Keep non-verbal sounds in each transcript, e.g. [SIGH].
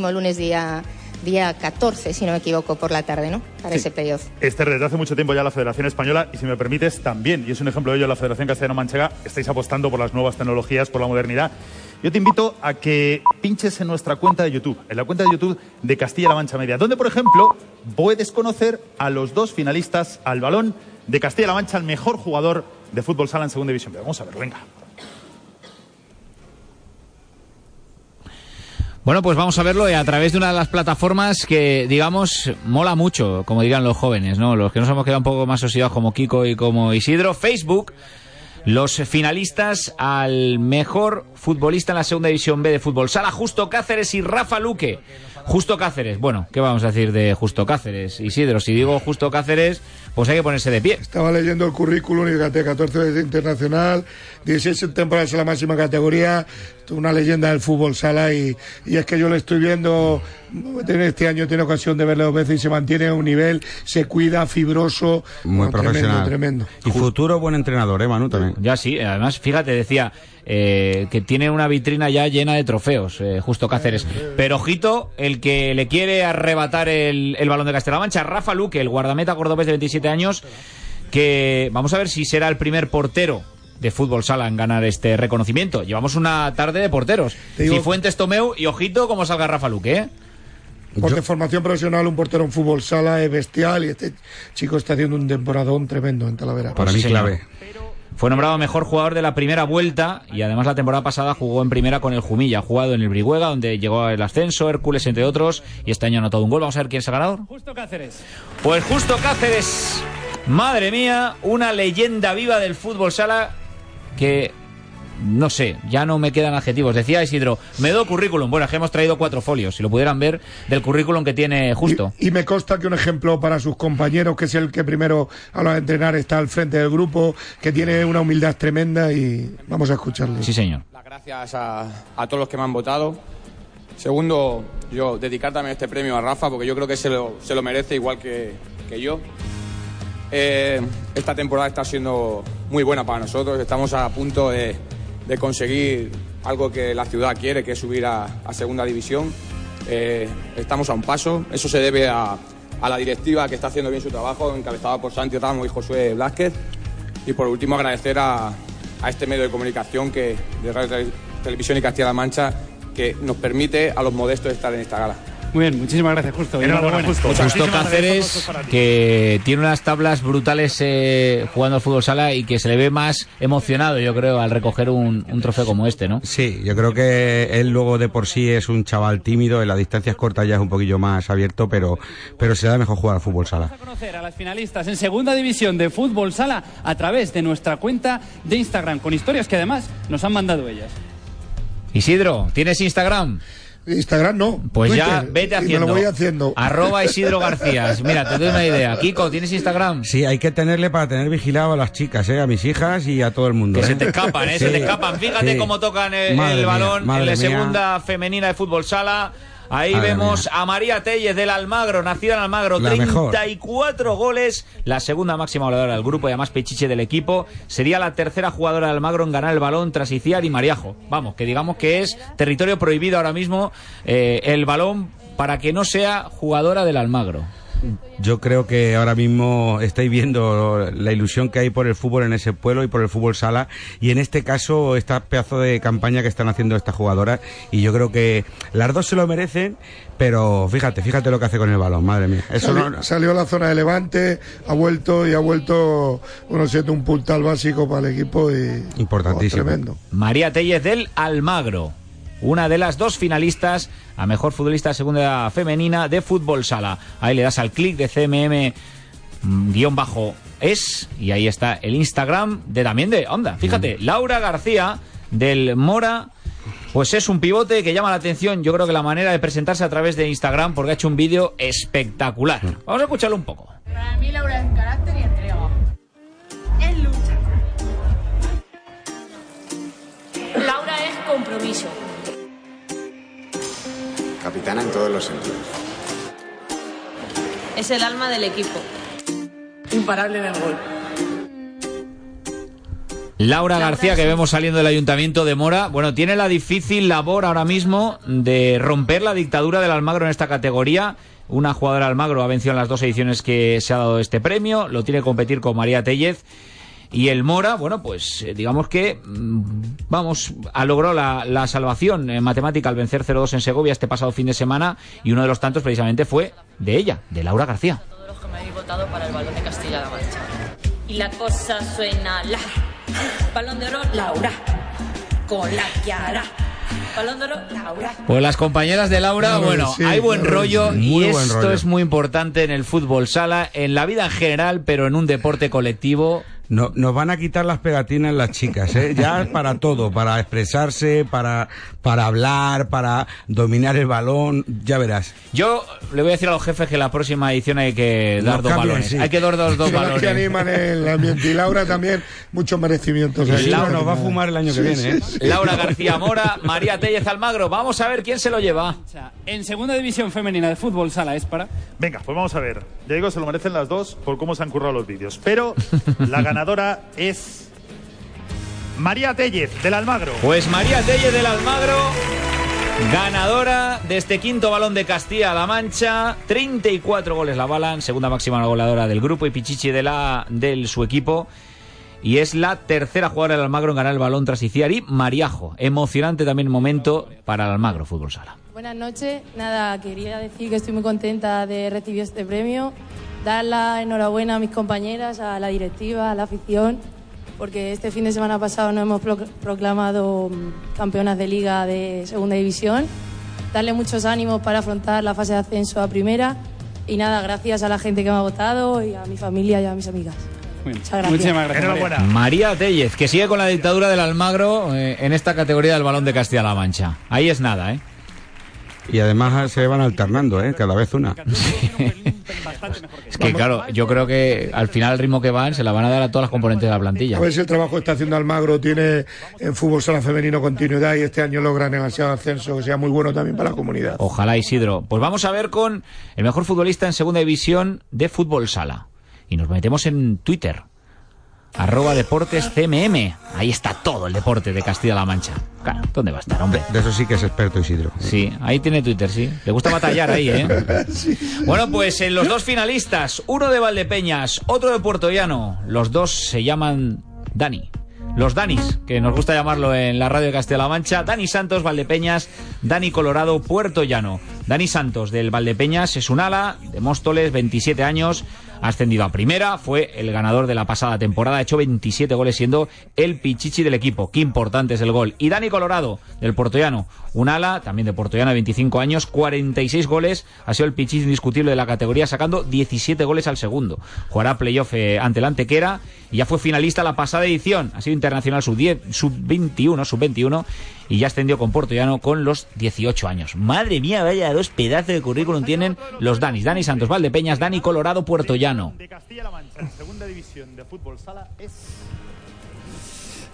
próximo lunes día día 14, si no me equivoco, por la tarde, ¿no? Para ese playoff. Este desde hace mucho tiempo ya la Federación Española, y si me permites, también, y es un ejemplo de ello, la Federación Castellano-Manchega, estáis apostando por las nuevas tecnologías, por la modernidad. Yo te invito a que pinches en nuestra cuenta de YouTube, en la cuenta de YouTube de Castilla-La Mancha Media, donde, por ejemplo, puedes conocer a los dos finalistas al balón de Castilla-La Mancha, el mejor jugador de fútbol sala en segunda división. vamos a ver, venga. Bueno, pues vamos a verlo a través de una de las plataformas que, digamos, mola mucho, como dirían los jóvenes, ¿no? Los que nos hemos quedado un poco más osidados como Kiko y como Isidro. Facebook, los finalistas al mejor futbolista en la segunda división B de fútbol. Sala Justo Cáceres y Rafa Luque. Justo Cáceres. Bueno, ¿qué vamos a decir de Justo Cáceres? Isidro, si digo Justo Cáceres, pues hay que ponerse de pie. Estaba leyendo el currículum y fíjate, 14 veces internacional, 16 temporadas en la máxima categoría, una leyenda del fútbol sala y, y es que yo lo estoy viendo, en este año tiene ocasión de verlo dos veces y se mantiene a un nivel, se cuida, fibroso, muy profesional. Tremendo, Y futuro buen entrenador, ¿eh, Manu? También. Ya sí, además, fíjate, decía eh, que tiene una vitrina ya llena de trofeos, eh, justo Cáceres. Pero ojito, el que le quiere arrebatar el, el balón de Castilla-La Mancha, Rafa Luque, el guardameta cordobés de 27 años, que vamos a ver si será el primer portero de fútbol sala en ganar este reconocimiento. Llevamos una tarde de porteros. Cifuentes Tomeu y ojito cómo salga Rafa Luque, ¿eh? Porque formación profesional, un portero en fútbol sala es bestial y este chico está haciendo un temporadón tremendo en Talavera. Para mí clave. Fue nombrado mejor jugador de la primera vuelta y además la temporada pasada jugó en primera con el Jumilla, ha jugado en el Brihuega donde llegó el ascenso, Hércules entre otros y este año ha anotado un gol. Vamos a ver quién es el ganador. Justo Cáceres. Pues Justo Cáceres, madre mía, una leyenda viva del fútbol sala que no sé, ya no me quedan adjetivos. Decía Isidro, me doy currículum. Bueno, es que hemos traído cuatro folios, si lo pudieran ver, del currículum que tiene justo. Y, me consta que un ejemplo para sus compañeros, que es el que primero a los entrenar está al frente del grupo, que tiene una humildad tremenda y vamos a escucharle. Sí, señor. Las gracias a, todos los que me han votado. Segundo, yo dedicar también este premio a Rafa, porque yo creo que se lo, se lo merece igual que, que yo. Eh, esta temporada está siendo muy buena para nosotros. Estamos a punto de, conseguir algo que la ciudad quiere, que es subir a, segunda división. Eh, estamos a un paso. Eso se debe a, la directiva que está haciendo bien su trabajo, encabezada por Santi Ramos y Josué Blázquez. Y por último, agradecer a, este medio de comunicación que, de Radio Televisión y Castilla-La Mancha que nos permite a los modestos estar en esta gala. Muy bien, muchísimas gracias, Justo. Justo. Justo Cáceres, que tiene unas tablas brutales eh, jugando al fútbol sala y que se le ve más emocionado, yo creo, al recoger un, trofeo como este, ¿no? Sí, yo creo que él luego de por sí es un chaval tímido, en las distancias cortas ya es un poquillo más abierto, pero, pero se da mejor jugar al fútbol sala. Vamos a conocer a las finalistas en segunda división de fútbol sala a través de nuestra cuenta de Instagram, con historias que además nos han mandado ellas. Isidro, ¿tienes Instagram? Instagram no. Pues ya vete haciendo. Me lo voy haciendo. Arroba Isidro García. Mira, te doy una idea. Kiko, ¿tienes Instagram? Sí, hay que tenerle para tener vigilado a las chicas, ¿eh? a mis hijas y a todo el mundo. Que se ¿eh? te escapan, ¿eh? Se te escapan. Fíjate cómo tocan el, balón en la segunda femenina de fútbol sala. Ahí vemos a María Telles del Almagro, nacida en Almagro, 34 goles, la segunda máxima goleadora del grupo y además pechiche del equipo. Sería la tercera jugadora de Almagro en ganar el balón tras Iciar y Mariajo. Vamos, que digamos que es territorio prohibido ahora mismo eh, el balón para que no sea jugadora del Almagro yo creo que ahora mismo estáis viendo la ilusión que hay por el fútbol en ese pueblo y por el fútbol sala y en este caso esta pedazo de campaña que están haciendo estas jugadoras y yo creo que las dos se lo merecen pero fíjate, fíjate lo que hace con el balón, madre mía. Eso salió, a la zona de Levante, ha vuelto y ha vuelto, bueno, siendo un puntal básico para el equipo y importantísimo. Oh, tremendo. María Tellez del Almagro una de las dos finalistas a mejor futbolista segunda femenina de fútbol sala. Ahí le das al clic de CMM mm, guion bajo es y ahí está el Instagram de también de onda. Fíjate, mm. Laura García del Mora. Pues es un pivote que llama la atención, yo creo que la manera de presentarse a través de Instagram, porque ha hecho un vídeo espectacular. Mm. Vamos a escucharlo un poco. Para mí Laura es carácter y entrega. Es lucha. Laura es compromiso capitana en todos los sentidos. Es el alma del equipo. Imparable en el gol. Laura García, que vemos saliendo del ayuntamiento de Mora, bueno, tiene la difícil labor ahora mismo de romper la dictadura del Almagro en esta categoría. Una jugadora Almagro ha vencido en las dos ediciones que se ha dado este premio, lo tiene que competir con María Tellez. Y el Mora, bueno, pues eh, digamos que, mm, vamos, ha logrado la, la salvación en matemática al vencer 0-2 en Segovia este pasado fin de semana y uno de los tantos precisamente fue de ella, de Laura García. todos los que me habéis votado para el balón de Castilla-La Mancha. Y la cosa suena la. Balón de oro, Laura. Con la Kiara. Balón de oro, Laura. Pues las compañeras de Laura, Claro, bueno, sí, hay buen claro, rollo y buen esto rollo. es muy importante en el fútbol sala, en la vida en general, pero en un deporte colectivo. No, nos van a quitar las pegatinas las chicas, ¿eh? Ya [LAUGHS] para todo, para expresarse, para, para hablar, para dominar el balón, ya verás. Yo le voy a decir a los jefes que la próxima edición hay que Nos dar dos cambian, balones. sí. Hay que dar dos, dos [LAUGHS] balones. que animan el ambiente. Y Laura también, muchos merecimientos. Laura nos va a fumar el año que viene, ¿eh? Laura García Mora, María Tellez Almagro. Vamos a ver quién se lo lleva. En segunda división femenina de fútbol sala es para. Venga, pues vamos a ver. Ya digo, se lo merecen las dos por cómo se han currado los vídeos. Pero la ganadora [LAUGHS] es María Tellez, del Almagro. Pues María Tellez del Almagro, ganadora de este quinto balón de Castilla-La Mancha. 34 goles la balan, segunda máxima goleadora del grupo y Pichichi de la, del su equipo. Y es la tercera jugadora del Almagro en ganar el balón tras Iciar y Mariajo. Emocionante también momento para el Almagro Fútbol Sala. Buenas noches. Nada, quería decir que estoy muy contenta de recibir este premio. Dar la enhorabuena a mis compañeras, a la directiva, a la afición, porque este fin de semana pasado nos hemos pro- proclamado mm, campeonas de liga de segunda división. Darle muchos ánimos para afrontar la fase de ascenso a primera. Y nada, gracias a la gente que me ha votado y a mi familia y a mis amigas. Muchas gracias. Muchísimas gracias. Enhorabuena. María Tellez, que sigue con la dictadura del Almagro eh, en esta categoría del balón de Castilla-La Mancha. Ahí es nada, ¿eh? Y además se van alternando, ¿eh? Cada vez una. Es que claro, yo creo que al final el ritmo que van se la van a dar a todas las componentes de la plantilla. A ver si el trabajo que está haciendo Almagro tiene en fútbol sala femenino continuidad y este año logra demasiado ascenso que sea muy bueno también para la comunidad. Ojalá Isidro. Pues vamos a ver con el mejor futbolista en segunda división de fútbol sala. Y nos metemos en Twitter. Arroba Deportes CMM. Ahí está todo el deporte de Castilla-La Mancha. Claro, ¿dónde va a estar, hombre? De eso sí que es experto Isidro. Sí, ahí tiene Twitter, sí. Le gusta batallar ahí, ¿eh? [LAUGHS] Bueno, pues en los dos finalistas, uno de Valdepeñas, otro de Puerto Llano. Los dos se llaman Dani. Los Danis, que nos gusta llamarlo en la radio de Castilla-La Mancha. Dani Santos, Valdepeñas, Dani Colorado, Puerto Llano. Dani Santos, del Valdepeñas, es un ala de Móstoles, 27 años, ascendido a primera, fue el ganador de la pasada temporada, ha hecho 27 goles siendo el pichichi del equipo. Qué importante es el gol. Y Dani Colorado, del Portollano, un ala, también de Portollano, de 25 años, 46 goles, ha sido el pichichi indiscutible de la categoría, sacando 17 goles al segundo. Jugará playoff eh, ante el Antequera y ya fue finalista la pasada edición. Ha sido internacional sub-10, sub-21, sub-21 y ya ascendió con Portollano con los 18 años. Madre mía, vaya dos pedazos de currículum tienen los Danis. Dani Santos Valdepeñas, Dani Colorado, De Castilla-La Mancha, en segunda división de fútbol sala es...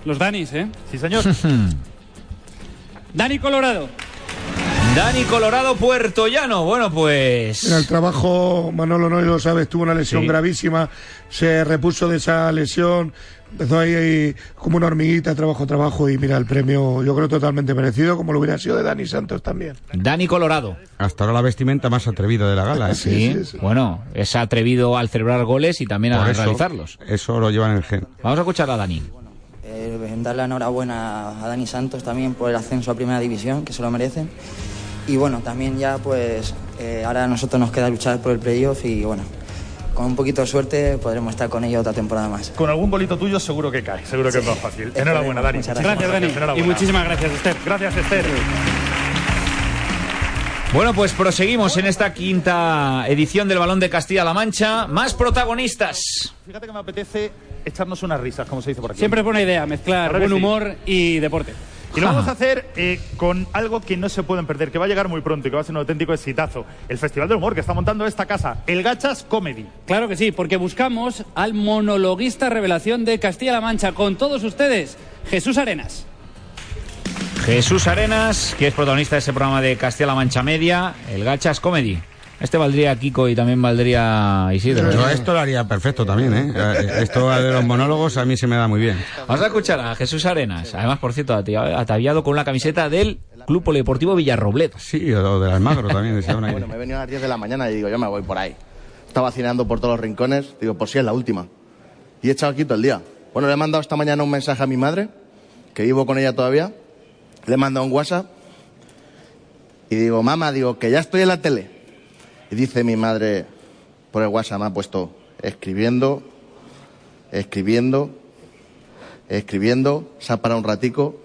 Los Danis, ¿eh? Sí, señor. [LAUGHS] Dani Colorado. Dani Colorado, Puertollano. Bueno, pues... En el trabajo, Manolo no lo sabes, tuvo una lesión Sí. gravísima, se repuso de esa lesión, empezó ahí, ahí como una hormiguita, trabajo, trabajo, y mira, el premio yo creo totalmente merecido, como lo hubiera sido de Dani Santos también. Dani Colorado. Hasta ahora la vestimenta más atrevida de la gala, ¿eh? Sí, bueno, es atrevido al celebrar goles y también a eso, realizarlos. Eso lo llevan en el gen. Vamos a escuchar a Dani. Eh, darle la enhorabuena a Dani Santos también por el ascenso a Primera División, que se lo merecen. Y bueno, también ya pues eh, ahora a nosotros nos queda luchar por el playoff y bueno, con un poquito de suerte podremos estar con ellos otra temporada más. Con algún bolito tuyo seguro que cae, seguro que es más fácil. Esperemos. Enhorabuena, Dani. Muchas Muchísimas Gracias, Dani. Y muchísimas gracias, Esther. Gracias, Esther. Bueno, pues proseguimos en esta quinta edición del Balón de Castilla-La Mancha. Más protagonistas. Fíjate que me apetece echarnos unas risas, como se dice por aquí. Siempre es buena idea mezclar buen sí. humor y deporte. Y lo vamos a hacer eh, con algo que no se pueden perder, que va a llegar muy pronto y que va a ser un auténtico exitazo. El Festival del Humor que está montando esta casa, el Gachas Comedy. Claro que sí, porque buscamos al monologuista revelación de Castilla-La Mancha con todos ustedes, Jesús Arenas. Jesús Arenas, que es protagonista de ese programa de Castilla-La Mancha Media, el Gachas Comedy. Este valdría Kiko y también valdría Isidro. Yo ¿eh? esto lo haría perfecto también, ¿eh? Eh, Esto de los monólogos a mí se me da muy bien. Vamos a escuchar a Jesús Arenas, además, por cierto, ataviado con la camiseta del Club Polideportivo Villarrobledo. Sí, o del Almagro también, decía una Bueno, me he venido a las 10 de la mañana y digo, yo me voy por ahí. Estaba vacinando por todos los rincones, digo, por si es la última. Y he echado aquí todo el día. Bueno, le he mandado esta mañana un mensaje a mi madre, que vivo con ella todavía. Le he mandado un WhatsApp. Y digo, mamá, digo, que ya estoy en la tele. Y dice mi madre, por el WhatsApp me ha puesto, escribiendo, escribiendo, escribiendo, se ha parado un ratico,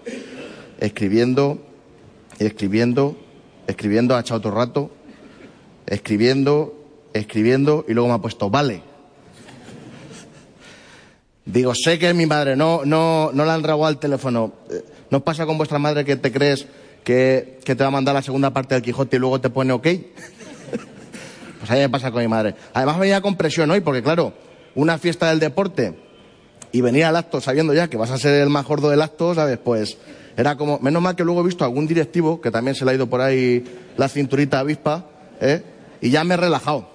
escribiendo, escribiendo, escribiendo, ha echado otro rato, escribiendo, escribiendo, y luego me ha puesto, vale. Digo, sé que es mi madre, no, no, no la han robado al teléfono. Eh, ¿No pasa con vuestra madre que te crees que, que te va a mandar la segunda parte del Quijote y luego te pone ok? Pues a mí me pasa con mi madre. Además venía con presión hoy, porque claro, una fiesta del deporte y venir al acto sabiendo ya que vas a ser el más gordo del acto, ¿sabes? Pues era como, menos mal que luego he visto algún directivo que también se le ha ido por ahí la cinturita avispa, ¿eh? Y ya me he relajado.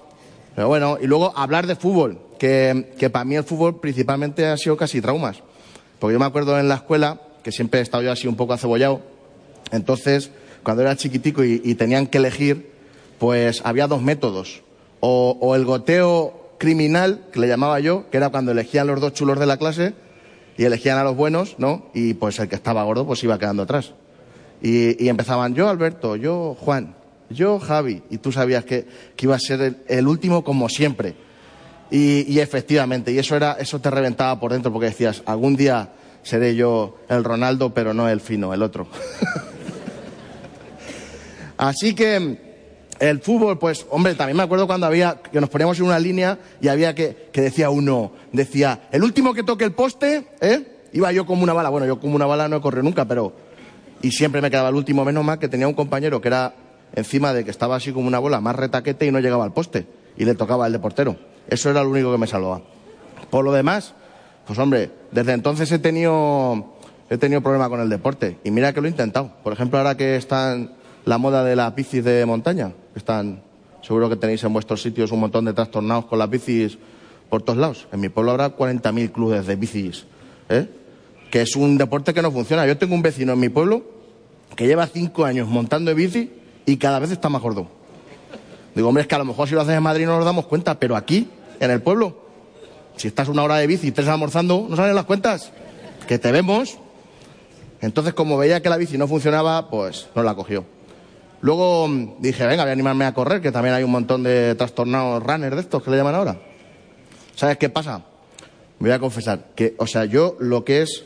Pero bueno, y luego hablar de fútbol, que, que para mí el fútbol principalmente ha sido casi traumas. Porque yo me acuerdo en la escuela, que siempre he estado yo así un poco acebollado, entonces, cuando era chiquitico y, y tenían que elegir, pues había dos métodos. O, o el goteo criminal, que le llamaba yo, que era cuando elegían los dos chulos de la clase y elegían a los buenos, ¿no? Y pues el que estaba gordo pues iba quedando atrás. Y, empezaban yo Alberto, yo Juan, yo Javi, y tú sabías que, iba a ser el, el último como siempre. Y, y efectivamente, y eso era, eso te reventaba por dentro porque decías, algún día seré yo el Ronaldo, pero no el fino, el otro. [LAUGHS] Así que el fútbol, pues, hombre, también me acuerdo cuando había, que nos poníamos en una línea y había que, que decía uno, decía, el último que toque el poste, ¿eh? Iba yo como una bala. Bueno, yo como una bala no he corrido nunca, pero. Y siempre me quedaba el último, menos mal que tenía un compañero que era encima de que estaba así como una bola, más retaquete y no llegaba al poste. Y le tocaba el de portero. Eso era lo único que me salvaba. Por lo demás, pues hombre, desde entonces he tenido, he tenido problema con el deporte. Y mira que lo he intentado. Por ejemplo, ahora que están la moda de las bicis de montaña, que están, seguro que tenéis en vuestros sitios un montón de trastornados con las bicis por todos lados. En mi pueblo habrá 40.000 clubes de bicis, ¿eh? que es un deporte que no funciona. Yo tengo un vecino en mi pueblo que lleva cinco años montando de bici y cada vez está más gordo. Digo, hombre, es que a lo mejor si lo haces en Madrid no nos damos cuenta, pero aquí, en el pueblo, si estás una hora de bici y tres almorzando, no salen las cuentas. Que te vemos. Entonces, como veía que la bici no funcionaba, pues no la cogió. Luego mm, dije, venga, voy a animarme a correr, que también hay un montón de trastornados runners de estos que le llaman ahora. ¿Sabes qué pasa? Me voy a confesar que, o sea, yo lo que es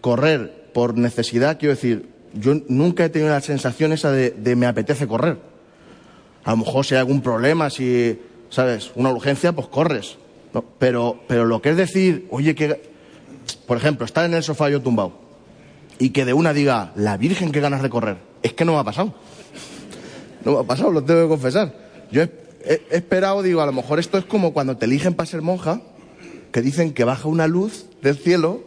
correr por necesidad, quiero decir, yo nunca he tenido la sensación esa de, me apetece correr. A lo mejor si hay algún problema, si, ¿sabes? Una urgencia, pues corres. Pero, pero lo que es decir, oye, que, por ejemplo, estar en el sofá yo tumbado y que de una diga, la Virgen, qué ganas de correr, es que no me ha pasado. No me ha pasado, lo tengo que confesar. Yo he, esperado, digo, a lo mejor esto es como cuando te eligen para ser monja, que dicen que baja una luz del cielo,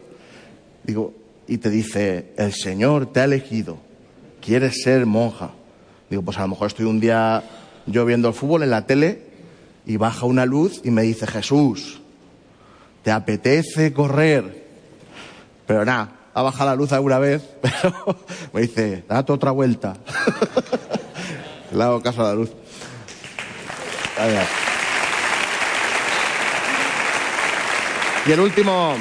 digo, y te dice, el Señor te ha elegido, quieres ser monja. Digo, pues a lo mejor estoy un día yo viendo el fútbol en la tele y baja una luz y me dice, Jesús, ¿te apetece correr? Pero nada, ha bajado la luz alguna vez, [LAUGHS] pero me dice, date otra vuelta. [LAUGHS] Le hago caso a la luz. Y el último,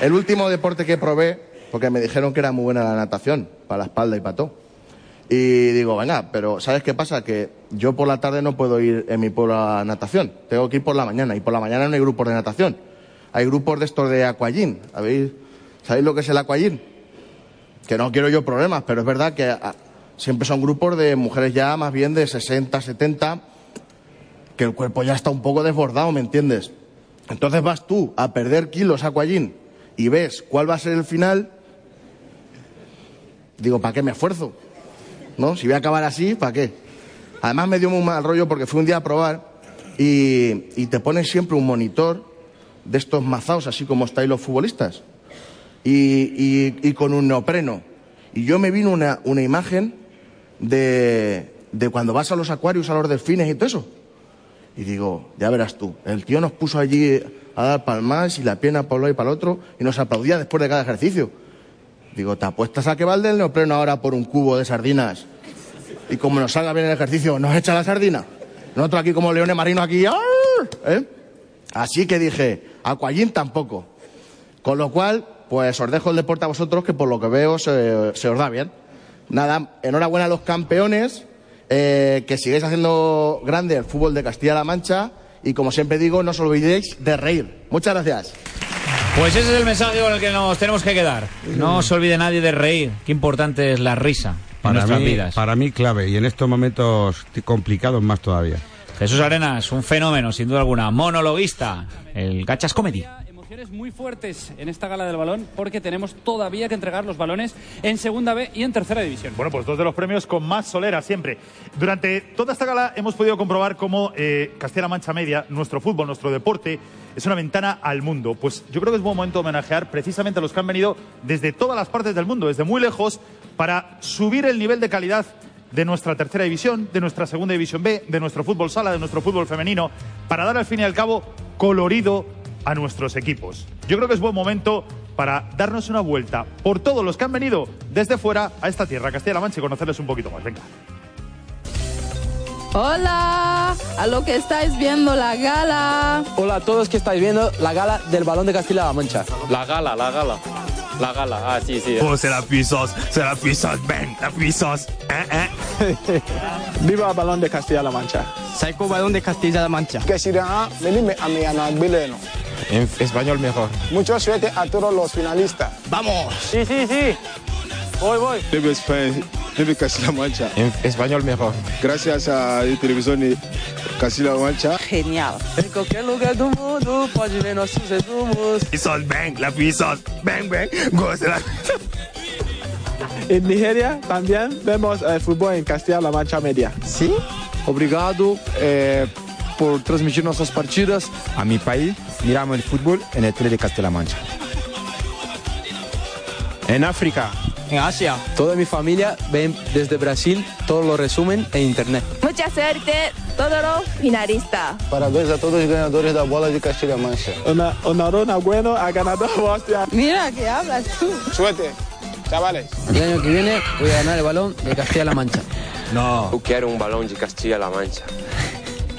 el último deporte que probé, porque me dijeron que era muy buena la natación, para la espalda y para todo. Y digo, venga, pero ¿sabes qué pasa? Que yo por la tarde no puedo ir en mi pueblo a natación. Tengo que ir por la mañana. Y por la mañana no hay grupos de natación. Hay grupos de estos de aquagym. ¿Habéis, ¿Sabéis lo que es el aquagym? Que no quiero yo problemas, pero es verdad que siempre son grupos de mujeres ya más bien de 60, 70, que el cuerpo ya está un poco desbordado, ¿me entiendes? Entonces vas tú a perder kilos aquagym y ves cuál va a ser el final. Digo, ¿para qué me esfuerzo? ¿no? Si voy a acabar así, ¿para qué? Además me dio muy mal rollo porque fui un día a probar y, y te ponen siempre un monitor de estos mazaos, así como estáis los futbolistas, y, y- y con un neopreno. Y yo me vino una, una imagen de, de cuando vas a los acuarios, a los delfines y todo eso. Y digo, ya verás tú, el tío nos puso allí a dar palmas y la pierna para un lado y para el otro y nos aplaudía después de cada ejercicio. Digo, ¿te apuestas a que valde el neopreno ahora por un cubo de sardinas? Y como nos salga bien el ejercicio, ¿nos echa la sardina? Nosotros aquí como leones marinos aquí, ¡ar! ¿eh? Así que dije, Aquallín tampoco. Con lo cual, pues os dejo el deporte a vosotros, que por lo que veo se, se os da bien. Nada, enhorabuena a los campeones, eh, que sigáis haciendo grande el fútbol de Castilla-La Mancha y como siempre digo, no os olvidéis de reír. Muchas gracias. Pues ese es el mensaje con el que nos tenemos que quedar. No se olvide nadie de reír. Qué importante es la risa en Para nuestras mí, vidas. para mí clave y en estos momentos complicados más todavía. Jesús Arenas, un fenómeno, sin duda alguna. Monologuista, el Gachas Comedy. Emociones muy fuertes en esta gala del balón porque tenemos todavía que entregar los balones en segunda B y en tercera división. Bueno, pues dos de los premios con más solera siempre. Durante toda esta gala hemos podido comprobar cómo eh, Castilla-La Mancha Media, nuestro fútbol, nuestro deporte, es una ventana al mundo. Pues yo creo que es buen momento de homenajear precisamente a los que han venido desde todas las partes del mundo, desde muy lejos, para subir el nivel de calidad de nuestra tercera división, de nuestra segunda división B, de nuestro fútbol sala, de nuestro fútbol femenino, para dar al fin y al cabo colorido a nuestros equipos. Yo creo que es buen momento para darnos una vuelta por todos los que han venido desde fuera a esta tierra, Castilla-La Mancha, y conocerles un poquito más. Venga. Hola, a lo que estáis viendo la gala. Hola a todos que estáis viendo la gala del balón de Castilla-La Mancha. La gala, la gala. La gala, ah, sí, sí. Oh, c'est la puissance, c'est la puissance, bang, la puissance. Hein, hein. Viva el balón de Castilla-La Mancha. Saiko balón de Castilla-La Mancha. Que sirá venirme a mi anagbeleno. En español mejor. Mucha suerte a todos los finalistas. ¡Vamos! Sí, sí, sí. Voy, voy. Viva España, viva Castilla-La Mancha. En español mejor. Gracias a la televisión de Castilla-La Mancha. Genial. En cualquier lugar del mundo pode ver nossos resumos. Puissance, bang, la puissance, bang, bang. En Nigeria también vemos el fútbol en Castilla-La Mancha Media. ¿Sí? Obrigado eh, por transmitir nuestras partidas a mi país. Miramos el fútbol en el tele de Castilla-La Mancha. En África. En Asia. Toda mi familia ven desde Brasil todo lo resumen en internet. Mucha suerte, todos los finalistas. Parabéns a todos los ganadores de la bola de Castilla-La Mancha. Una, enhorabuena bueno a ganador hostia. Mira que hablas tú. Suerte, chavales. El año que viene voy a ganar el balón de Castilla-La Mancha. No. Yo quiero un balón de Castilla-La Mancha.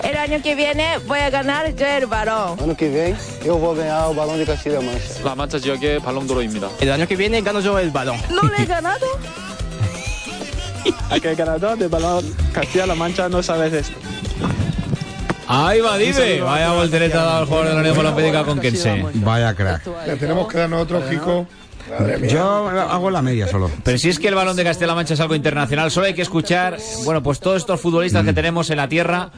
El año que viene voy a ganar yo el balón. Ano que vem, eu vou ganhar o balão de Castilla-La Mancha. La Mancha 지역의 발롱도로입니다. El año que viene gano yo el balón. ¿No le he ganado? A que el ganador del balón Castilla-La Mancha no sabes esto. Ahí va, Un Dive. saludo Vaya a voltereta dado al jugador de la Unión Olímpica con Kense. Vaya crack. Le tenemos que dar nosotros, Kiko. Yo hago la media solo. Pero si es que el balón de Castilla-La Mancha es algo internacional, solo hay que escuchar, bueno, pues todos estos futbolistas Mm. que tenemos en la tierra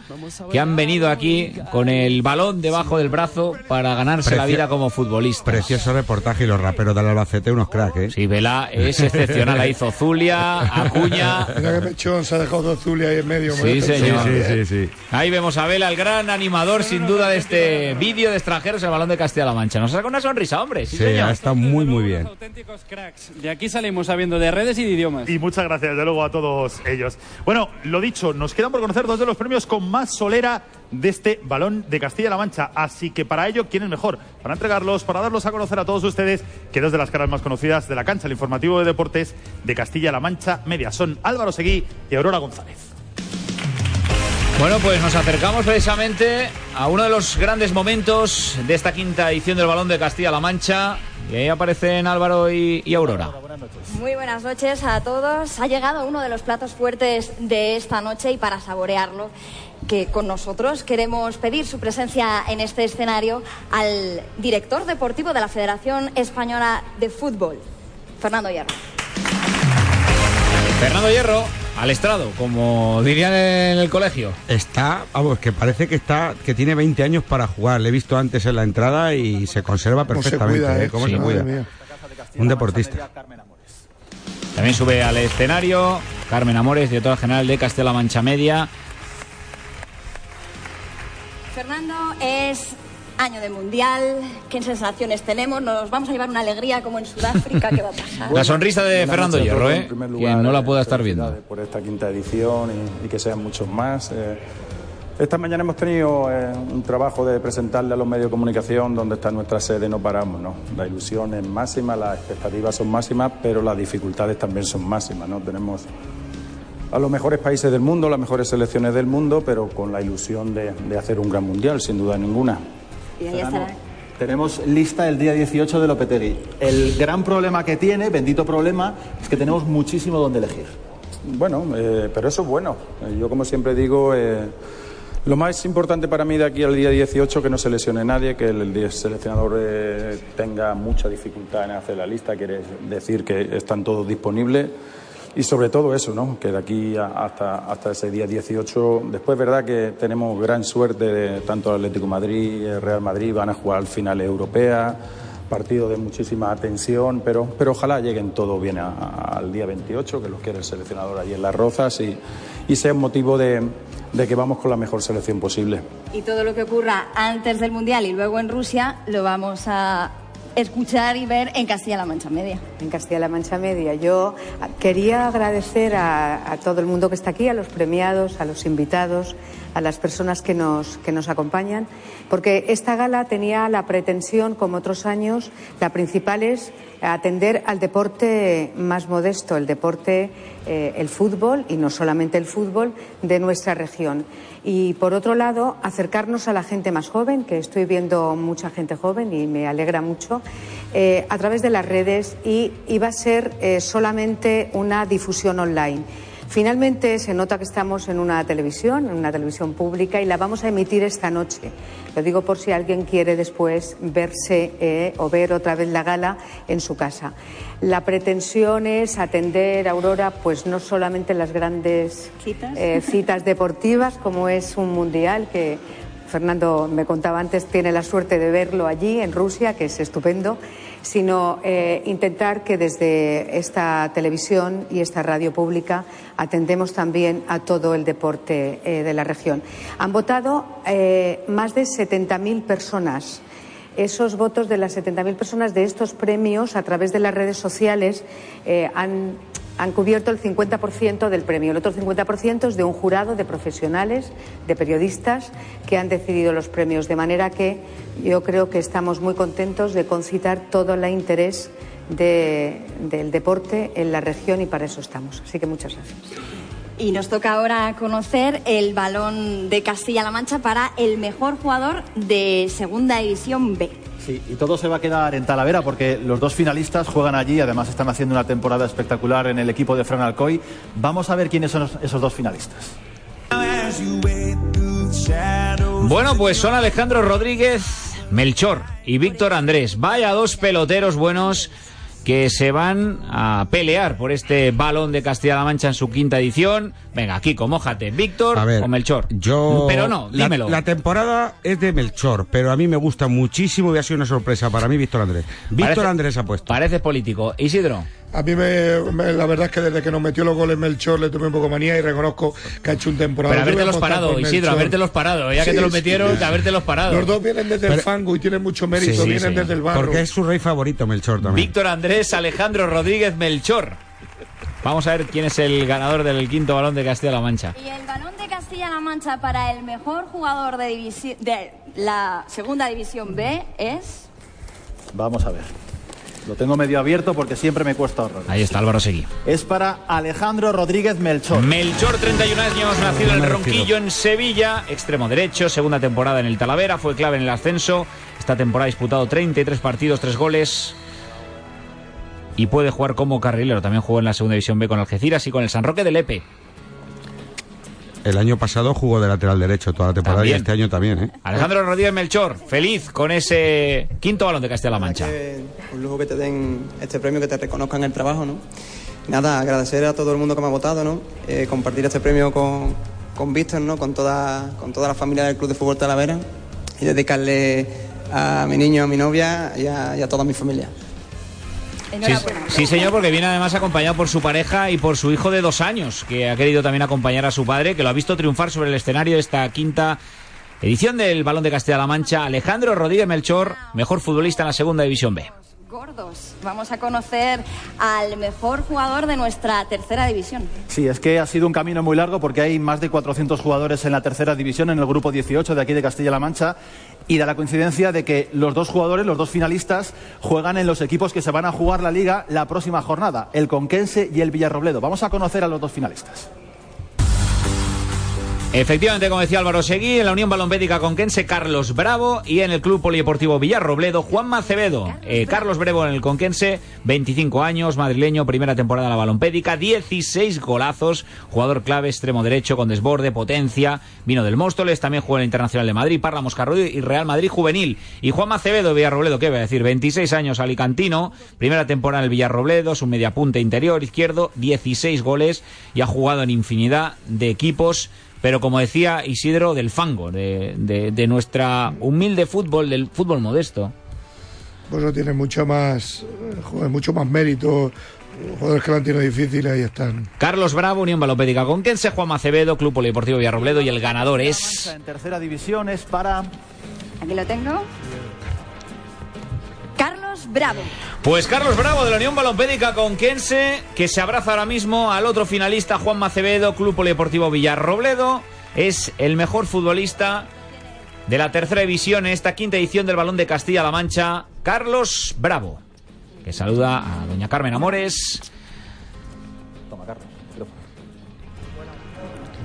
que han venido aquí con el balón debajo del brazo para ganarse la vida como futbolistas. Precioso reportaje y los raperos del Albacete, unos cracks, ¿eh? Sí, Vela es excepcional. La hizo Zulia, Acuña. [LAUGHS] Mira que pechón se ha dejado dos Zulia ahí en medio. Sí, señor. Sí, sí, sí. Ahí vemos a Vela, el gran animador, sin duda, de este vídeo de extranjeros, el balón de Castilla-La Mancha. Nos saca una sonrisa, hombre. Sí, Sí, señor. ha estado muy, muy bien. Auténticos cracks. De aquí salimos sabiendo de redes y de idiomas. Y muchas gracias, desde luego, a todos ellos. Bueno, lo dicho, nos quedan por conocer dos de los premios con más solera de este balón de Castilla-La Mancha. Así que para ello, ¿quién es mejor? Para entregarlos, para darlos a conocer a todos ustedes, que dos de las caras más conocidas de la cancha, el informativo de deportes de Castilla-La Mancha Media. Son Álvaro Seguí y Aurora González. Bueno, pues nos acercamos precisamente a uno de los grandes momentos de esta quinta edición del balón de Castilla-La Mancha. Y ahí aparecen Álvaro y, y Aurora. Muy buenas noches a todos. Ha llegado uno de los platos fuertes de esta noche y para saborearlo, que con nosotros queremos pedir su presencia en este escenario al director deportivo de la Federación Española de Fútbol, Fernando Hierro. Fernando Hierro, al estrado, como dirían en el colegio. Está, vamos, que parece que está, que tiene 20 años para jugar. Le he visto antes en la entrada y se conserva Cómo se perfectamente. cuida, ¿eh? ¿eh? Cómo Sí. se cuida. Madre mía. Un deportista. También sube al escenario Carmen Amores, directora general de Castilla-La Mancha Media. Fernando es año de mundial, qué sensaciones tenemos, nos vamos a llevar una alegría como en Sudáfrica, ¿qué va a pasar? [LAUGHS] La sonrisa de Buenas Fernando Hierro, ¿eh? Que no la pueda estar viendo. Por esta quinta edición y, y que sean muchos más. Eh, esta mañana hemos tenido eh, un trabajo de presentarle a los medios de comunicación dónde está nuestra sede, no paramos, ¿no? La ilusión es máxima, las expectativas son máximas, pero las dificultades también son máximas, ¿no? Tenemos a los mejores países del mundo, las mejores selecciones del mundo, pero con la ilusión de, de hacer un gran mundial, sin duda ninguna. Y ahí estará. Tenemos lista el día 18 de Lopetegui. El gran problema que tiene, bendito problema, es que tenemos muchísimo donde elegir. Bueno, eh, pero eso es bueno. Eh, Yo, como siempre digo, eh, lo más importante para mí de aquí al día 18 que no se lesione nadie, que el, el seleccionador eh, tenga mucha dificultad en hacer la lista, quiere decir que están todos disponibles. Y sobre todo eso, ¿no? que de aquí hasta, hasta ese día 18, después verdad que tenemos gran suerte, de, tanto Atlético de Madrid, el Real Madrid van a jugar finales europeas, partido de muchísima tensión, pero, pero ojalá lleguen todos bien al día 28, que los quiere el seleccionador allí en Las Rozas, y, y sea un motivo de, de que vamos con la mejor selección posible. Y todo lo que ocurra antes del mundial y luego en Rusia lo vamos a escuchar y ver en Castilla-La Mancha Media. en Castilla-La Mancha Media. Yo quería agradecer a, a todo el mundo que está aquí, a los premiados, a los invitados, a las personas que nos, que nos acompañan, porque esta gala tenía la pretensión, como otros años, la principal es atender al deporte más modesto, el deporte, eh, el fútbol, y no solamente el fútbol, de nuestra región. Y por otro lado, acercarnos a la gente más joven, que estoy viendo mucha gente joven y me alegra mucho, eh, a través de las redes y iba a ser eh, solamente una difusión online. Finalmente se nota que estamos en una televisión, en una televisión pública y la vamos a emitir esta noche. Lo digo por si alguien quiere después verse eh, o ver otra vez la gala en su casa. La pretensión es atender, Aurora, pues no solamente las grandes Citas. eh, citas deportivas, como es un mundial que Fernando me contaba antes, tiene la suerte de verlo allí en Rusia, que es estupendo, sino eh, intentar que desde esta televisión y esta radio pública atendemos también a todo el deporte eh, de la región. Han votado eh, más de 70.000 personas. Esos votos de las 70.000 personas de estos premios a través de las redes sociales han, han cubierto el 50% del premio. El otro 50% es de un jurado de profesionales, de periodistas que han decidido los premios. De manera que yo creo que estamos muy contentos de concitar todo el interés de- del deporte en la región y para eso estamos. Así que muchas gracias. Y nos toca ahora conocer el balón de Castilla-La Mancha para el mejor jugador de Segunda División B. Y todo se va a quedar en Talavera porque los dos finalistas juegan allí, además están haciendo una temporada espectacular en el equipo de Fran Alcoy. Vamos a ver quiénes son esos dos finalistas. Bueno, pues son Alejandro Rodríguez, Melchor y Víctor Andrés. Vaya dos peloteros buenos que se van a pelear por este balón de Castilla-La Mancha en su quinta edición. Venga, Kiko, mójate. ¿Víctor A ver, o Melchor? Yo. Pero no, dímelo. La, temporada es de Melchor, pero a mí me gusta muchísimo y ha sido una sorpresa para mí Víctor Andrés. Víctor Parece- Andrés ha puesto. Parece político. Isidro. A mí me, me- la verdad es que desde que nos metió los goles Melchor le tuve un poco manía y reconozco que ha hecho un temporada. Pero habértelos apostar parado, Isidro, Melchor. habértelos parado. Ya que te los sí. metieron, habértelos parado. Los dos vienen desde el fango y tienen mucho mérito, Sí, sí, vienen desde el barro. Porque es su rey favorito, Melchor también. Víctor Andrés, Alejandro Rodríguez, Melchor. Vamos a ver quién es el ganador del quinto balón de Castilla-La Mancha. Y el balón de Castilla-La Mancha para el mejor jugador de, divisi- de la Segunda División B es... Vamos a ver. Lo tengo medio abierto porque siempre me cuesta horror. Ahí está Álvaro Seguí. Es para Alejandro Rodríguez Melchor. Melchor, 31 años, nacido en el Ronquillo, en Sevilla, extremo derecho, segunda temporada en el Talavera, fue clave en el ascenso. Esta temporada ha disputado 33 partidos, 3 goles. Y puede jugar como carrilero. También jugó en la segunda división B con Algeciras y con el San Roque de Lepe. El año pasado jugó de lateral derecho toda la temporada También. y este año también, ¿eh? Alejandro Rodríguez Melchor, feliz con ese quinto balón de Castilla-La Mancha. Un lujo que te den este premio, que te reconozcan el trabajo, ¿no? Nada, agradecer a todo el mundo que me ha votado, ¿no? Eh, compartir este premio con, con Víctor, ¿no? Con toda, con toda la familia del Club de Fútbol Talavera y dedicarle a mi niño, a mi novia y a, y a toda mi familia. Sí, sí, señor, porque viene además acompañado por su pareja y por su hijo de dos años, que ha querido también acompañar a su padre, que lo ha visto triunfar sobre el escenario de esta quinta edición del Balón de Castilla-La Mancha, Alejandro Rodríguez Melchor, mejor futbolista en la segunda división B. Vamos a conocer al mejor jugador de nuestra tercera división. Sí, es que ha sido un camino muy largo porque hay más de 400 jugadores en la tercera división, en el grupo 18 de aquí de Castilla-La Mancha, y da la coincidencia de que los dos jugadores, los dos finalistas, juegan en los equipos que se van a jugar la liga la próxima jornada, el Conquense y el Villarrobledo. Vamos a conocer a los dos finalistas. Efectivamente, como decía Álvaro Seguí, en la Unión Balompédica Conquense, Carlos Bravo y en el Club Polideportivo Villarrobledo, Juan Macevedo. Eh, Carlos Bravo en el Conquense, 25 años, madrileño, primera temporada en la Balompédica, 16 golazos, jugador clave, extremo derecho, con desborde, potencia, vino del Móstoles, también jugó en el Internacional de Madrid, Parla Moscarrullo y Real Madrid Juvenil. Y Juan Macevedo, Villarrobledo, ¿qué voy a decir? 26 años, alicantino, primera temporada en el Villarrobledo, su mediapunta interior izquierdo, 16 goles y ha jugado en infinidad de equipos pero como decía Isidro, del fango, de, de, de nuestra humilde fútbol, del fútbol modesto. Pues eso tiene mucho más, joder, mucho más mérito. Los jugadores que lo han tenido difícil, ahí están. Carlos Bravo, Unión Balopédica Conquense, Juan Macevedo, Club Polideportivo Villarrobledo y el ganador es... En tercera división es para... Aquí lo tengo. Carlos Bravo. Pues Carlos Bravo de la Unión Balompédica Conquense, que se abraza ahora mismo al otro finalista, Juan Macevedo, Club Polideportivo Villarrobledo. Es el mejor futbolista de la tercera división en esta quinta edición del Balón de Castilla-La Mancha, Carlos Bravo, que saluda a doña Carmen Amores. Toma, Carlos.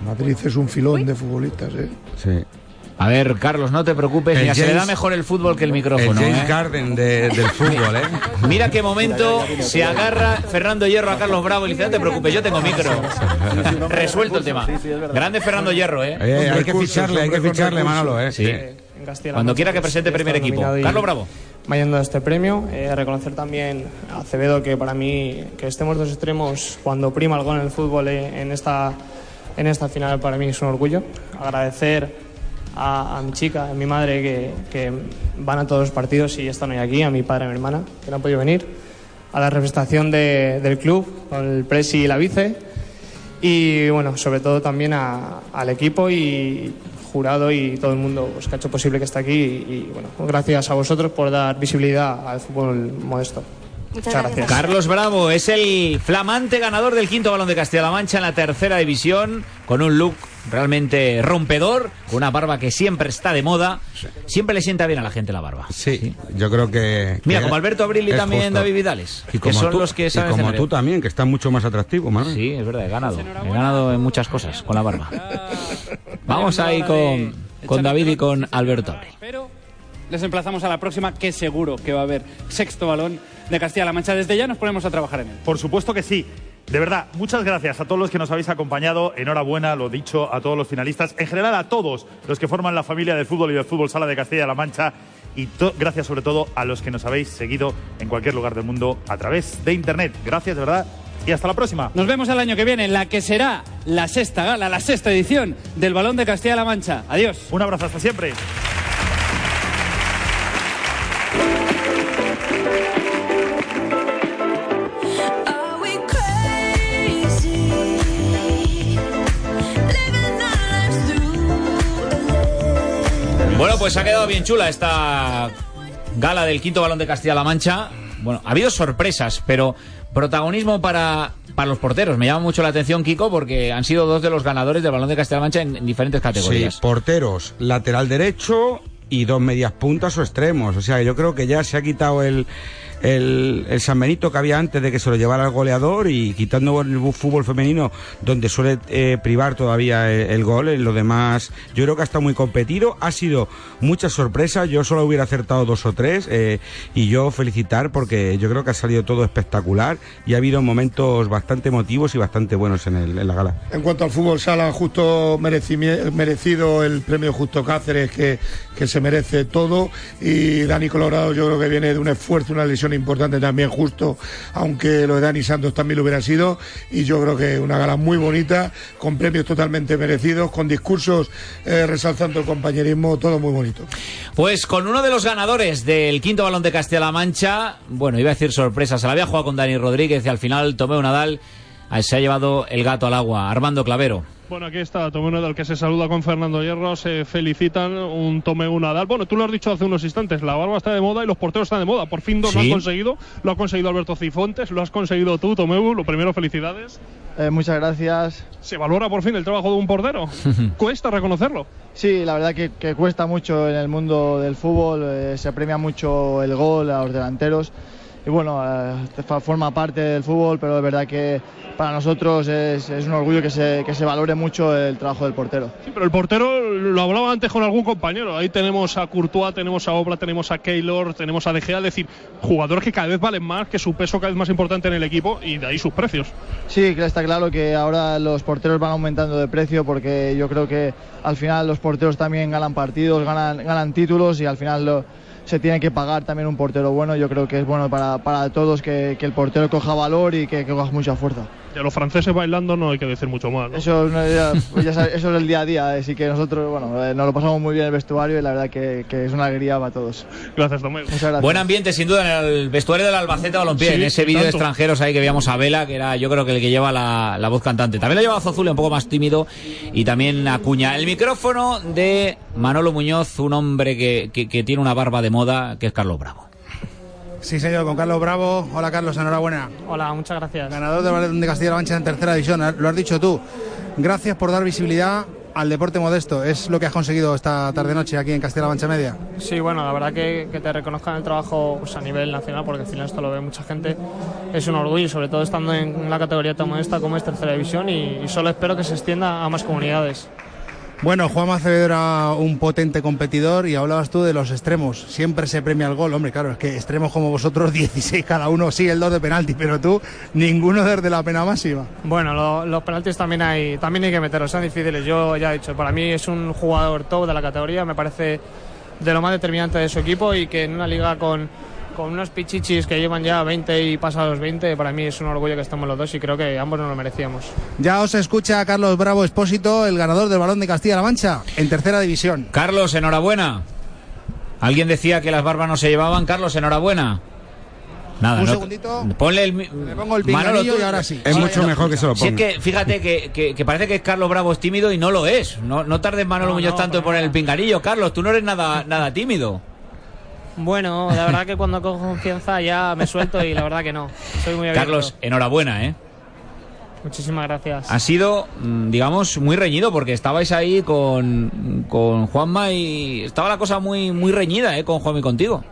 Madrid es un filón de futbolistas, ¿eh? Sí. A ver, Carlos, no te preocupes, mira, se le da James- mejor el fútbol que el micrófono. El James ¿eh? Garden de- del fútbol, ¿eh? Mira qué momento se agarra Fernando Hierro a Carlos Bravo y le dice, no te preocupes, yo tengo micro. Resuelto el tema. Grande Fernando Hierro, ¿eh? Eh, hay que ficharle, hay que ficharle, Manolo, ¿eh? Sí. Cuando quiera que pues, presente primer equipo. Carlos Bravo. Vayendo a este premio, eh, reconocer también a Acevedo que para mí que estemos dos extremos cuando prima el gol en el fútbol eh, en esta en esta final para mí es un orgullo. Agradecer a, mi chica, a mi madre que, van a todos los partidos y están hoy aquí, a mi padre y a mi hermana que no han podido venir, a la representación de- del club con el presi y la vice y bueno, sobre todo también al equipo y jurado y todo el mundo pues, que ha hecho posible que esté aquí y, y, bueno, gracias a vosotros por dar visibilidad al fútbol modesto. Muchas gracias. Carlos Bravo es el flamante ganador del quinto balón de Castilla-La Mancha en la tercera división, con un look realmente rompedor, con una barba que siempre está de moda. Siempre le sienta bien a la gente la barba. Sí, yo creo que. Mira, que como Alberto Abril y también justo. David Vidales, Y que como son tú, los que y saben como hacer- tú también, que estás mucho más atractivo, Manuel. Sí, es verdad, he ganado. He ganado en muchas cosas con la barba. [LAUGHS] Vamos ahí con, con David y con Alberto Abril. Les emplazamos a la próxima, que seguro que va a haber sexto balón de Castilla-La Mancha. Desde ya nos ponemos a trabajar en él. Por supuesto que sí. De verdad, muchas gracias a todos los que nos habéis acompañado. Enhorabuena, lo dicho, a todos los finalistas. En general, a todos los que forman la familia del fútbol y del fútbol sala de Castilla-La Mancha. Y gracias sobre todo a los que nos habéis seguido en cualquier lugar del mundo a través de Internet. Gracias, de verdad. Y hasta la próxima. Nos vemos el año que viene en la que será la sexta gala, la sexta edición del Balón de Castilla-La Mancha. Adiós. Un abrazo, hasta siempre. Pues ha quedado bien chula esta gala del quinto balón de Castilla-La Mancha. Bueno, ha habido sorpresas, pero protagonismo para, para los porteros. Me llama mucho la atención, Kiko, porque han sido dos de los ganadores del balón de Castilla-La Mancha en, en diferentes categorías. Sí, porteros, lateral derecho y dos medias puntas o extremos. O sea, yo creo que ya se ha quitado el, el, el San Benito que había antes de que se lo llevara el goleador y quitando el fútbol femenino donde suele eh, privar todavía el, gol. En lo demás, yo creo que ha estado muy competido. Ha sido muchas sorpresas. Yo solo hubiera acertado dos o tres eh, y yo felicitar porque yo creo que ha salido todo espectacular y ha habido momentos bastante emotivos y bastante buenos en, el- en la gala. En cuanto al fútbol sala, justo merecido el premio Justo Cáceres, que, que se merece todo. Y Dani Colorado, yo creo que viene de un esfuerzo, una lesión importante también, justo, aunque lo de Dani Santos también lo hubiera sido. Y yo creo que una gala muy bonita, con premios totalmente merecidos, con discursos eh, resaltando el compañerismo, todo muy bonito. Pues con uno de los ganadores del quinto balón de Castilla-La Mancha, bueno, iba a decir sorpresa, se la había jugado con Dani Rodríguez y al final Tomeo Nadal se ha llevado el gato al agua. Armando Clavero. Bueno, aquí está Tomeu Nadal que se saluda con Fernando Hierro, se felicitan un Tomeu Nadal. Bueno, tú lo has dicho hace unos instantes, la barba está de moda y los porteros están de moda. Por fin dos lo Sí. han conseguido, lo ha conseguido Alberto Cifontes, lo has conseguido tú, Tomeu. Lo primero, felicidades. Eh, muchas gracias. Se valora por fin el trabajo de un portero. [LAUGHS] Cuesta reconocerlo. Sí, la verdad que, que cuesta mucho en el mundo del fútbol, eh, se premia mucho el gol a los delanteros y bueno, eh, forma parte del fútbol, pero es verdad que para nosotros es, es un orgullo que se, que se valore mucho el trabajo del portero. Sí, pero el portero lo hablaba antes con algún compañero. Ahí tenemos a Courtois, tenemos a Obla, tenemos a Keylor, tenemos a De Gea. Es decir, jugadores que cada vez valen más, que su peso cada vez más importante en el equipo y de ahí sus precios. Sí, está claro que ahora los porteros van aumentando de precio porque yo creo que al final los porteros también ganan partidos, ganan, ganan títulos y al final lo- se tiene que pagar también un portero bueno. Yo creo que es bueno para, para todos que, que el portero coja valor y que, que coja mucha fuerza. A los franceses bailando no hay que decir mucho más. ¿no? Eso, no, ya- pues ya sabes, eso es el día a día, así que nosotros bueno, eh, nos lo pasamos muy bien en el vestuario y la verdad que, que es una alegría para todos. Gracias, Tomeu. Muchas gracias. Buen ambiente, sin duda, en el vestuario del Albacete Balompié. Sí, en ese vídeo de extranjeros ahí que veíamos a Vela, que era yo creo que el que lleva la, la voz cantante. También lo lleva Zozule, un poco más tímido, y también Acuña. El micrófono de Manolo Muñoz, un hombre que, que- que tiene una barba de moda, que es Carlos Bravo. Sí, señor, con Carlos Bravo. Hola, Carlos, enhorabuena. Hola, muchas gracias. Ganador Balón de Castilla-La Mancha en tercera división, lo has dicho tú. Gracias por dar visibilidad al deporte modesto. Es lo que has conseguido esta tarde-noche aquí en Castilla-La Mancha Media. Sí, bueno, la verdad que, que te reconozcan el trabajo pues, a nivel nacional, porque al final esto lo ve mucha gente, es un orgullo, sobre todo estando en la categoría tan modesta como es tercera división y, y solo espero que se extienda a más comunidades. Bueno, Juan Acevedo era un potente competidor y hablabas tú de los extremos. Siempre se premia el gol. Hombre, claro, es que extremos como vosotros, [LAUGHS] 16 cada uno, sí, el 2 de penalti, pero tú, ninguno desde la pena máxima. Bueno, lo- los penaltis también hay, también hay que meterlos, son difíciles. Yo ya he dicho, para mí es un jugador top de la categoría, me parece de lo más determinante de su equipo y que en una liga con, con unos pichichis que llevan ya 20 y pasados 20, para mí es un orgullo que estemos los dos y creo que ambos nos lo merecíamos. Ya os escucha Carlos Bravo Espósito, el ganador del Balón de Castilla-La Mancha, en tercera división. Carlos, enhorabuena. Alguien decía que las barbas no se llevaban. Carlos, enhorabuena. Nada, Un no- segundito. Ponle el. mi- Le pongo el Manolo, tú- y ahora sí. Es Sí, mucho no. mejor que se lo Si es ponga. que, fíjate que, que- que parece que Carlos Bravo es tímido y no lo es. No, no tardes Manolo No, Muñoz no, tanto en poner el pinganillo. Carlos, tú no eres nada, nada tímido. Bueno, la verdad que cuando cojo confianza ya me suelto y la verdad que no. Soy muy abierto. Carlos, enhorabuena, ¿eh? Muchísimas gracias. Ha sido, mm, digamos, muy reñido porque estabais ahí con, con Juanma y estaba la cosa muy, muy reñida, ¿eh? Con Juanma y contigo.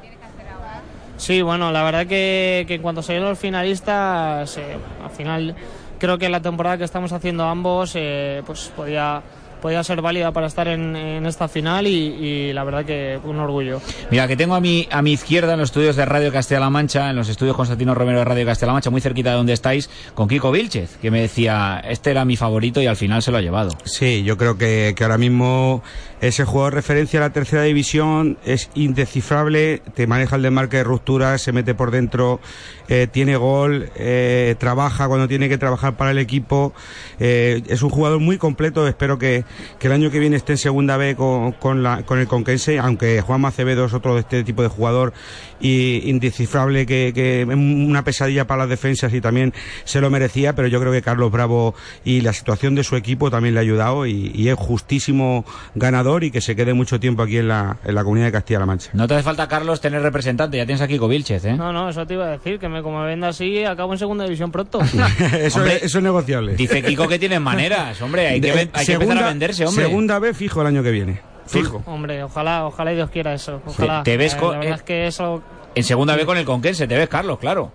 Sí, bueno, la verdad que, que en cuanto salieron los finalistas, eh, al final creo que la temporada que estamos haciendo ambos eh, pues podía, podía ser válida para estar en, en esta final y, y la verdad que un orgullo. Mira, que tengo a mi, a mi izquierda en los estudios de Radio Castilla-La Mancha, en los estudios Constantino Romero de Radio Castilla-La Mancha, muy cerquita de donde estáis, con Kiko Vilchez, que me decía, este era mi favorito y al final se lo ha llevado. Sí, yo creo que, que ahora mismo ese jugador referencia a la tercera división es indescifrable, te maneja el desmarque de rupturas, se mete por dentro, eh, tiene gol, eh, trabaja cuando tiene que trabajar para el equipo, eh, es un jugador muy completo, espero que, que el año que viene esté en segunda B con, con, el Conquense, aunque Juan Macevedo es otro de este tipo de jugador y indescifrable que, es una pesadilla para las defensas y también se lo merecía, pero yo creo que Carlos Bravo y la situación de su equipo también le ha ayudado y es justísimo ganador y que se quede mucho tiempo aquí en la, en la comunidad de Castilla-La Mancha. No te hace falta, Carlos, tener representante, ya tienes a Kiko Vilchez, ¿eh? No, no, eso te iba a decir, que me, como me venda así, acabo en segunda división pronto. [LAUGHS] eso, Hombre, es, eso es negociable. Dice Kiko que tienes maneras, hombre, hay que, hay que empezar a venderse, hombre. Segunda vez fijo el año que viene. Fijo. Hombre, ojalá, ojalá y Dios quiera eso. Ojalá. Te- te ves Eh, co- la verdad eh, es que eso En segunda vez con el Conquense, te ves, Carlos, claro.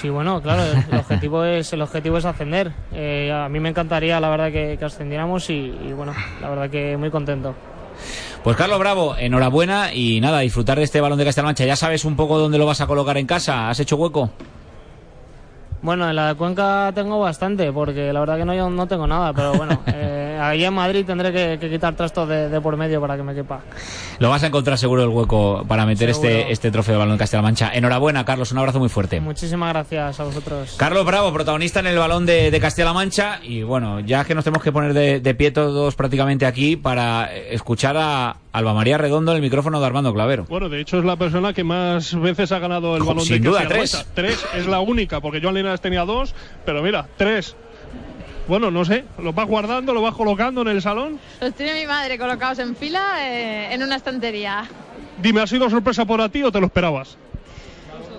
Sí, bueno, claro, el objetivo es, el objetivo es ascender. Eh, a mí me encantaría, la verdad, que, que ascendiéramos y, y, bueno, la verdad que muy contento. Pues Carlos Bravo, enhorabuena y nada, disfrutar de este balón de Castilla-La Mancha. ¿Ya sabes un poco dónde lo vas a colocar en casa? ¿Has hecho hueco? Bueno, en la de Cuenca tengo bastante, porque la verdad que no, yo no tengo nada, pero bueno, eh, [LAUGHS] ahí en Madrid tendré que, que quitar trastos de, de por medio para que me quepa. Lo vas a encontrar seguro el hueco para meter Seguro. este, este trofeo de balón de Castilla-La Mancha. Enhorabuena, Carlos, un abrazo muy fuerte. Muchísimas gracias a vosotros. Carlos Bravo, protagonista en el balón de, de Castilla-La Mancha. Y bueno, ya que nos tenemos que poner de, de pie todos prácticamente aquí para escuchar a Alba María Redondo en el micrófono de Armando Clavero. Bueno, de hecho es la persona que más veces ha ganado el balón sin de duda, Castilla-La tres. Mancha. Tres es la única, porque Joan Linares tenía dos, pero mira, tres. Bueno, no sé, ¿los vas guardando, los vas colocando en el salón? Los tiene mi madre colocados en fila eh, en una estantería. Dime, ¿ha sido sorpresa para ti o te lo esperabas?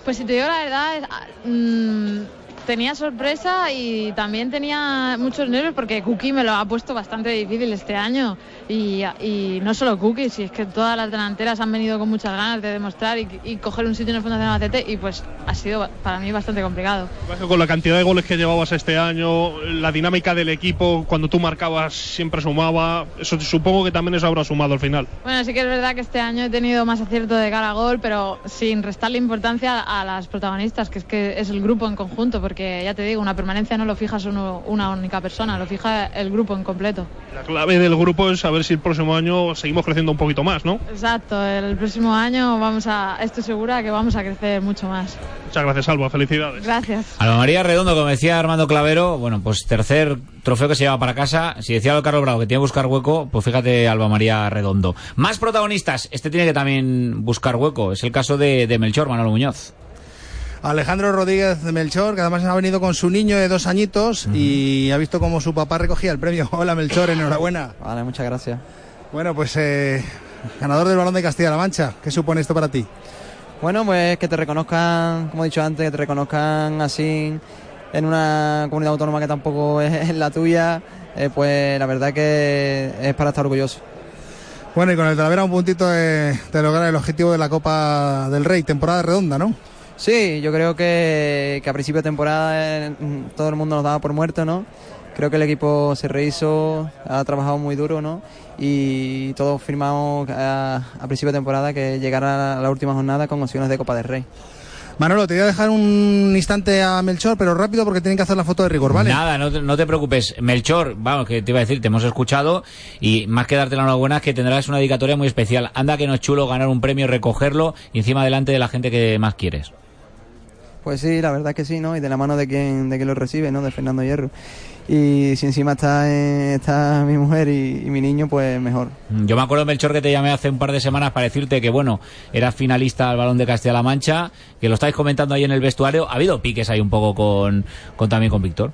Pues si te digo la verdad, es- ah, mm, tenía sorpresa y también tenía muchos nervios porque Cookie me lo ha puesto bastante difícil este año. Y, y no solo Cookie, si es que todas las delanteras han venido con muchas ganas de demostrar y, y coger un sitio en el Fundación Albacete y pues ha sido para mí bastante complicado. Con la cantidad de goles que llevabas este año, la dinámica del equipo, cuando tú marcabas siempre sumaba, eso supongo que también eso habrá sumado al final. Bueno, sí que es verdad que este año he tenido más acierto de cara a gol, pero sin restarle importancia a las protagonistas, que es que es el grupo en conjunto, porque ya te digo, una permanencia no lo fijas uno- una única persona, lo fija el grupo en completo. La clave del grupo es saber si el próximo año seguimos creciendo un poquito más, ¿no? Exacto, el próximo año vamos a, estoy segura que vamos a crecer mucho más. Muchas gracias, Alba, felicidades. Gracias. Alba María Redondo, como decía Armando Clavero, bueno, pues tercer trofeo que se lleva para casa. Si decía lo Carlos Bravo que tiene que buscar hueco, pues fíjate Alba María Redondo. Más protagonistas, este tiene que también buscar hueco. Es el caso de, de Melchor, Manolo Muñoz. Alejandro Rodríguez de Melchor, que además ha venido con su niño de dos añitos y ha visto cómo su papá recogía el premio. Hola Melchor, enhorabuena. Vale, muchas gracias. Bueno, pues eh, ganador del balón de Castilla-La Mancha, ¿qué supone esto para ti? Bueno, pues que te reconozcan, como he dicho antes, que te reconozcan así en una comunidad autónoma que tampoco [LAUGHS] es la tuya, eh, pues la verdad que es para estar orgulloso. Bueno, y con el Talavera un puntito de, de lograr el objetivo de la Copa del Rey, temporada redonda, ¿no? Sí, yo creo que, que a principio de temporada eh, todo el mundo nos daba por muerto, ¿no? Creo que el equipo se rehizo, ha trabajado muy duro, ¿no? Y todos firmamos a, a principio de temporada que llegara a la última jornada con opciones de Copa del Rey. Manolo, te voy a dejar un instante a Melchor, pero rápido porque tienen que hacer la foto de rigor, ¿vale? Nada, no te, no te preocupes. Melchor, vamos, que te iba a decir, te hemos escuchado y más que darte la enhorabuena es que tendrás una dedicatoria muy especial. Anda que no es chulo ganar un premio, recogerlo y encima delante de la gente que más quieres. Pues sí, la verdad que sí, ¿no? Y de la mano de quien, de quien lo recibe, ¿no? De Fernando Hierro. Y si encima está, eh, está mi mujer y, y mi niño, pues mejor. Yo me acuerdo, Melchor, que te llamé hace un par de semanas para decirte que, bueno, eras finalista al Balón de Castilla-La Mancha, que lo estáis comentando ahí en el vestuario. Ha habido piques ahí un poco con, con también con Víctor.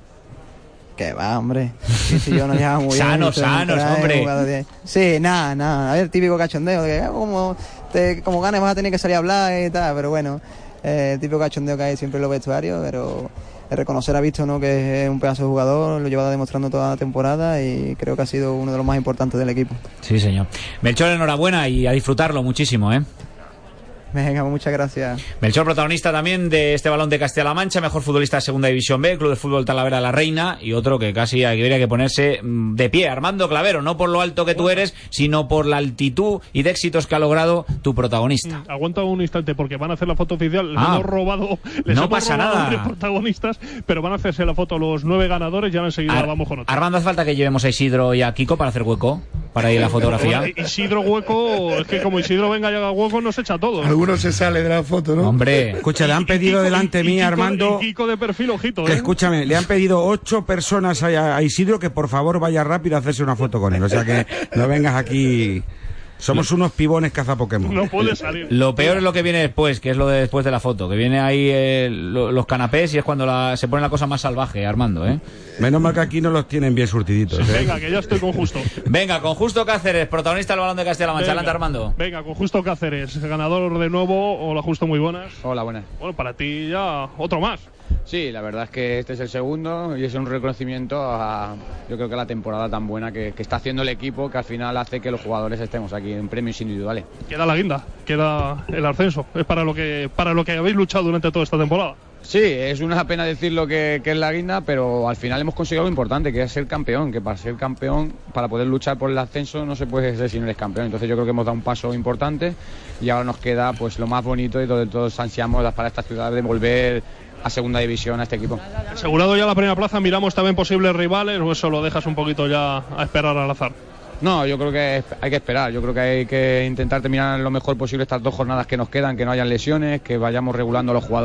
Que va, hombre. Sí, sí, yo no muy [LAUGHS] bien. Sanos, es un sanos, hombre. Sí, nada, nada. Ver, típico cachondeo. De que ah, como, te, como ganes vas a tener que salir a hablar y tal, pero bueno. Eh, típico cachondeo que hay siempre en los vestuarios, pero el reconocer a Visto ¿no? que es un pedazo de jugador, lo lleva demostrando toda la temporada y creo que ha sido uno de los más importantes del equipo. Sí, señor. Melchor, enhorabuena y a disfrutarlo muchísimo, ¿eh? [LAUGHS] Venga, muchas gracias. Melchor, protagonista también de este balón de Castilla-La Mancha, mejor futbolista de Segunda División B, Club de Fútbol Talavera La Reina, y otro que casi habría que ponerse mm, de pie, Armando Clavero, no por lo alto que tú eres, sino por la altitud y de éxitos que ha logrado tu protagonista. Aguanta un instante porque van a hacer la foto oficial. Les Ah. hemos robado, les No hemos pasa robado nada. varios protagonistas, pero van a hacerse la foto los nueve ganadores y ahora enseguida Ar- vamos con otro. Armando, hace falta que llevemos a Isidro y a Kiko para hacer hueco, para ir a la fotografía. Bueno, Isidro Hueco, es que como Isidro venga y haga hueco, nos echa todo. ¿eh? Algunos se sale de la foto, ¿no? Hombre. [LAUGHS] Escucha, le han pedido delante Y mí, Kiko- Armando. Kiko de perfil, ojito, ¿eh? escúchame, le han pedido ocho personas a, a Isidro que por favor vaya rápido a hacerse una foto con él. O sea que no vengas aquí. Somos unos pibones caza Pokémon. No puede salir. Lo peor es lo que viene después, que es lo de después de la foto, que viene ahí eh, lo- los canapés y es cuando la- se pone la cosa más salvaje, Armando, ¿eh? Menos mal que aquí no los tienen bien surtiditos. ¿eh? Venga, que ya estoy con justo. Venga, con Justo Cáceres, protagonista del balón de Castilla-La Mancha. Venga. Adelante, Armando. Venga, con Justo Cáceres, ganador de nuevo. Hola, Justo, muy buenas. Hola, buenas. Bueno, para ti ya otro más. Sí, la verdad es que este es el segundo y es un reconocimiento a, yo creo que a la temporada tan buena que, que está haciendo el equipo que al final hace que los jugadores estemos aquí en premios individuales. Queda la guinda, queda el ascenso. Es para lo que para lo que habéis luchado durante toda esta temporada. Sí, es una pena decir lo que, que es la guinda, pero al final hemos conseguido algo importante, que es ser campeón, que para ser campeón, para poder luchar por el ascenso, no se puede ser si no eres campeón. Entonces yo creo que hemos dado un paso importante y ahora nos queda pues lo más bonito y donde todos ansiamos para esta ciudad de volver a segunda división a este equipo. Asegurado ya la primera plaza, miramos también posibles rivales o eso lo dejas un poquito ya a esperar al azar. No, yo creo que hay que esperar. Yo creo que hay que intentar terminar lo mejor posible estas dos jornadas que nos quedan, que no hayan lesiones, que vayamos regulando a los jugadores.